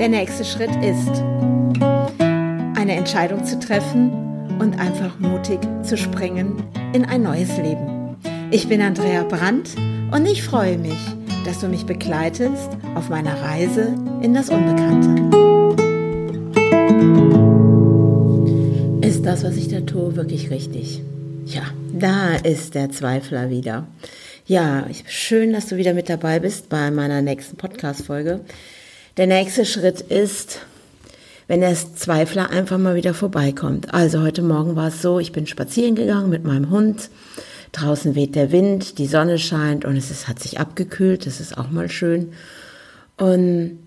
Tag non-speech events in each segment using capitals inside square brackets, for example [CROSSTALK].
Der nächste Schritt ist, eine Entscheidung zu treffen und einfach mutig zu springen in ein neues Leben. Ich bin Andrea Brandt und ich freue mich, dass du mich begleitest auf meiner Reise in das Unbekannte. Ist das, was ich da tue, wirklich richtig? Ja, da ist der Zweifler wieder. Ja, schön, dass du wieder mit dabei bist bei meiner nächsten Podcast-Folge. Der nächste Schritt ist, wenn der Zweifler einfach mal wieder vorbeikommt. Also heute Morgen war es so, ich bin spazieren gegangen mit meinem Hund. Draußen weht der Wind, die Sonne scheint und es ist, hat sich abgekühlt. Das ist auch mal schön. Und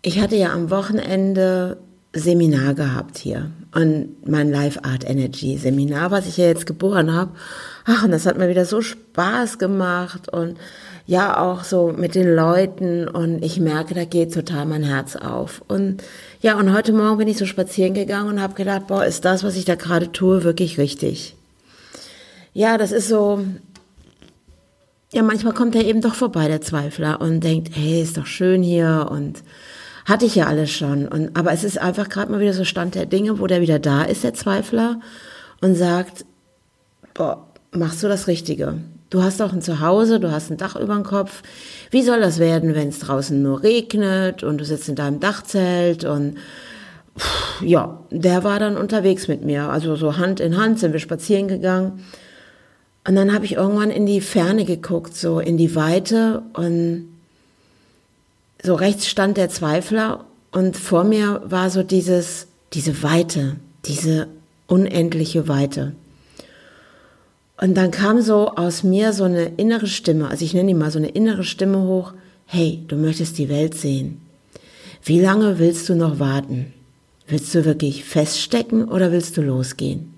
ich hatte ja am Wochenende Seminar gehabt hier und mein Life Art Energy Seminar, was ich ja jetzt geboren habe. Ach, und das hat mir wieder so Spaß gemacht und ja auch so mit den Leuten und ich merke, da geht total mein Herz auf. Und ja, und heute Morgen bin ich so spazieren gegangen und habe gedacht, boah, ist das, was ich da gerade tue, wirklich richtig? Ja, das ist so, ja, manchmal kommt er eben doch vorbei, der Zweifler, und denkt, hey, ist doch schön hier und hatte ich ja alles schon. Und, aber es ist einfach gerade mal wieder so Stand der Dinge, wo der wieder da ist, der Zweifler, und sagt, boah, machst du das Richtige? Du hast auch ein Zuhause, du hast ein Dach über dem Kopf. Wie soll das werden, wenn es draußen nur regnet und du sitzt in deinem Dachzelt und ja, der war dann unterwegs mit mir. Also so Hand in Hand sind wir spazieren gegangen. Und dann habe ich irgendwann in die Ferne geguckt, so in die Weite und so rechts stand der Zweifler und vor mir war so dieses, diese Weite, diese unendliche Weite. Und dann kam so aus mir so eine innere Stimme, also ich nenne die mal so eine innere Stimme hoch, hey, du möchtest die Welt sehen. Wie lange willst du noch warten? Willst du wirklich feststecken oder willst du losgehen?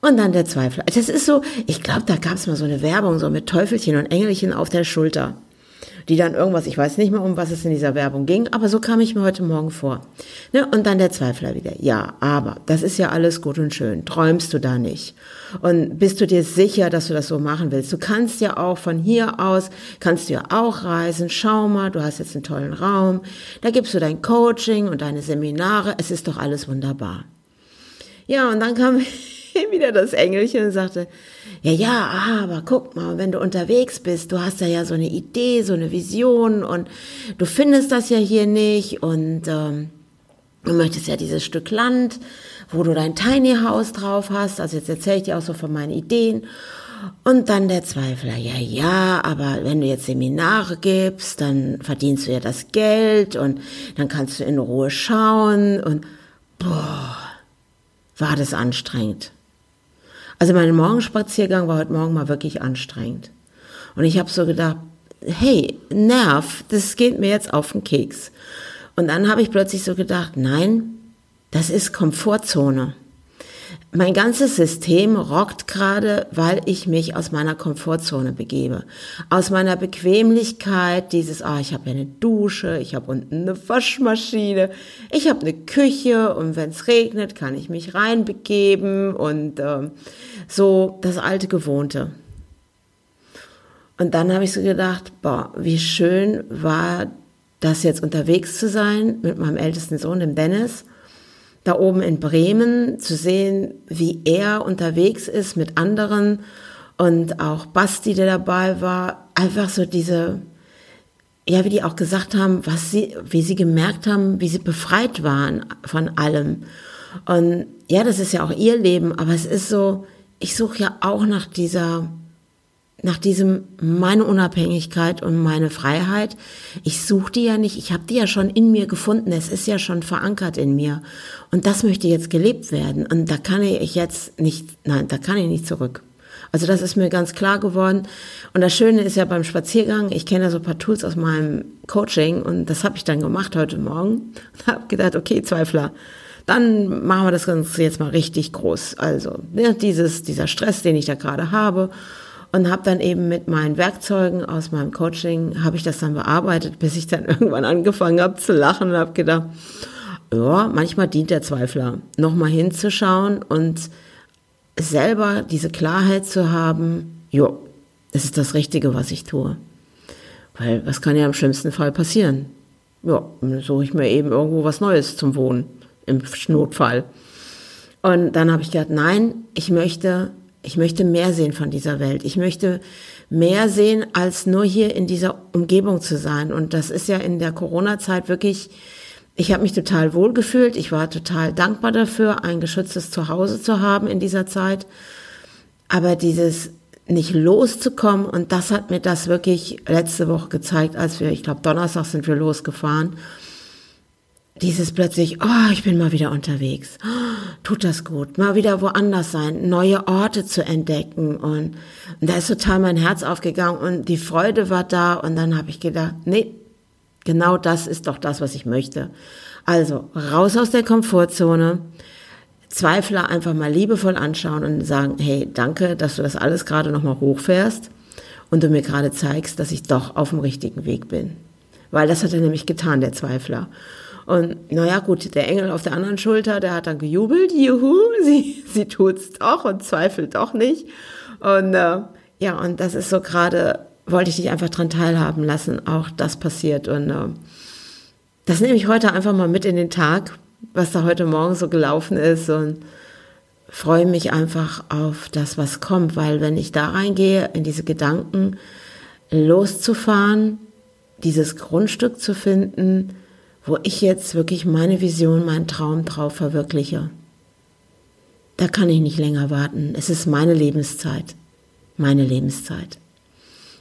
Und dann der Zweifel. Das ist so, ich glaube, da gab es mal so eine Werbung, so mit Teufelchen und Engelchen auf der Schulter die dann irgendwas, ich weiß nicht mehr, um was es in dieser Werbung ging, aber so kam ich mir heute Morgen vor. Ne? Und dann der Zweifler wieder. Ja, aber das ist ja alles gut und schön. Träumst du da nicht? Und bist du dir sicher, dass du das so machen willst? Du kannst ja auch von hier aus, kannst du ja auch reisen. Schau mal, du hast jetzt einen tollen Raum. Da gibst du dein Coaching und deine Seminare. Es ist doch alles wunderbar. Ja, und dann kam [LAUGHS] wieder das Engelchen und sagte, ja, ja, aber guck mal, wenn du unterwegs bist, du hast da ja so eine Idee, so eine Vision und du findest das ja hier nicht und ähm, du möchtest ja dieses Stück Land, wo du dein Tiny House drauf hast, also jetzt erzähle ich dir auch so von meinen Ideen und dann der Zweifler, ja, ja, aber wenn du jetzt Seminare gibst, dann verdienst du ja das Geld und dann kannst du in Ruhe schauen und boah, war das anstrengend. Also mein Morgenspaziergang war heute Morgen mal wirklich anstrengend. Und ich habe so gedacht, hey, Nerv, das geht mir jetzt auf den Keks. Und dann habe ich plötzlich so gedacht, nein, das ist Komfortzone. Mein ganzes System rockt gerade, weil ich mich aus meiner Komfortzone begebe. Aus meiner Bequemlichkeit, dieses, ah, ich habe ja eine Dusche, ich habe unten eine Waschmaschine, ich habe eine Küche und wenn es regnet, kann ich mich reinbegeben und äh, so das alte Gewohnte. Und dann habe ich so gedacht, boah, wie schön war das jetzt unterwegs zu sein mit meinem ältesten Sohn, dem Dennis da oben in Bremen zu sehen, wie er unterwegs ist mit anderen und auch Basti, der dabei war, einfach so diese, ja, wie die auch gesagt haben, was sie, wie sie gemerkt haben, wie sie befreit waren von allem. Und ja, das ist ja auch ihr Leben, aber es ist so, ich suche ja auch nach dieser nach diesem meine Unabhängigkeit und meine Freiheit. Ich suche die ja nicht, ich habe die ja schon in mir gefunden, es ist ja schon verankert in mir. Und das möchte jetzt gelebt werden. Und da kann ich jetzt nicht, nein, da kann ich nicht zurück. Also das ist mir ganz klar geworden. Und das Schöne ist ja beim Spaziergang, ich kenne ja so ein paar Tools aus meinem Coaching und das habe ich dann gemacht heute Morgen. [LAUGHS] Und habe gedacht, okay, Zweifler, dann machen wir das Ganze jetzt mal richtig groß. Also ja, dieses, dieser Stress, den ich da gerade habe und habe dann eben mit meinen Werkzeugen aus meinem Coaching, habe ich das dann bearbeitet, bis ich dann [LAUGHS] irgendwann angefangen habe zu lachen und habe gedacht, ja, manchmal dient der Zweifler, nochmal hinzuschauen und selber diese Klarheit zu haben, jo, es ist das Richtige, was ich tue. Weil was kann ja im schlimmsten Fall passieren? ja, suche ich mir eben irgendwo was Neues zum Wohnen im Notfall. Und dann habe ich gedacht, nein, ich möchte, ich möchte mehr sehen von dieser Welt. Ich möchte mehr sehen, als nur hier in dieser Umgebung zu sein. Und das ist ja in der Corona-Zeit wirklich, ich habe mich total wohl gefühlt. Ich war total dankbar dafür, ein geschütztes Zuhause zu haben in dieser Zeit. Aber dieses nicht loszukommen, und das hat mir das wirklich letzte Woche gezeigt, als wir, ich glaube, Donnerstag sind wir losgefahren dieses plötzlich, oh, ich bin mal wieder unterwegs. [GASPS] Tut das gut. Mal wieder woanders sein, neue Orte zu entdecken. Und, und da ist total mein Herz aufgegangen und die Freude war da. Und dann habe ich gedacht, nee, genau das ist doch das, was ich möchte. Also raus aus der Komfortzone, Zweifler einfach mal liebevoll anschauen und sagen, hey, danke, dass du das alles gerade nochmal hochfährst und du mir gerade zeigst, dass ich doch auf dem richtigen Weg bin. Weil das hat er nämlich getan, der Zweifler. Und naja, gut, der Engel auf der anderen Schulter, der hat dann gejubelt, juhu, sie, [LAUGHS] sie tut's doch und zweifelt doch nicht. Und äh, ja, und das ist so gerade, wollte ich dich einfach dran teilhaben lassen, auch das passiert. Und äh, das nehme ich heute einfach mal mit in den Tag, was da heute Morgen so gelaufen ist und freue mich einfach auf das, was kommt, weil wenn ich da reingehe, in diese Gedanken, loszufahren, dieses Grundstück zu finden, wo ich jetzt wirklich meine Vision, meinen Traum drauf verwirkliche. Da kann ich nicht länger warten. Es ist meine Lebenszeit. Meine Lebenszeit.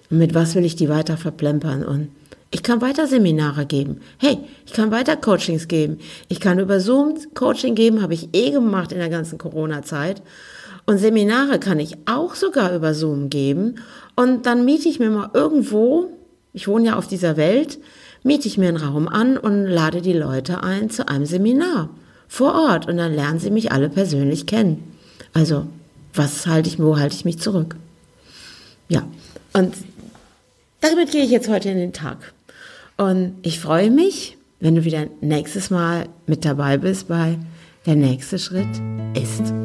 Und mit was will ich die weiter verplempern? Und ich kann weiter Seminare geben. Hey, ich kann weiter Coachings geben. Ich kann über Zoom Coaching geben, habe ich eh gemacht in der ganzen Corona-Zeit. Und Seminare kann ich auch sogar über Zoom geben. Und dann miete ich mir mal irgendwo, ich wohne ja auf dieser Welt, miete ich mir einen Raum an und lade die Leute ein zu einem Seminar vor Ort und dann lernen sie mich alle persönlich kennen. Also, was halte ich, wo halte ich mich zurück? Ja, und damit gehe ich jetzt heute in den Tag. Und ich freue mich, wenn du wieder nächstes Mal mit dabei bist bei Der nächste Schritt ist.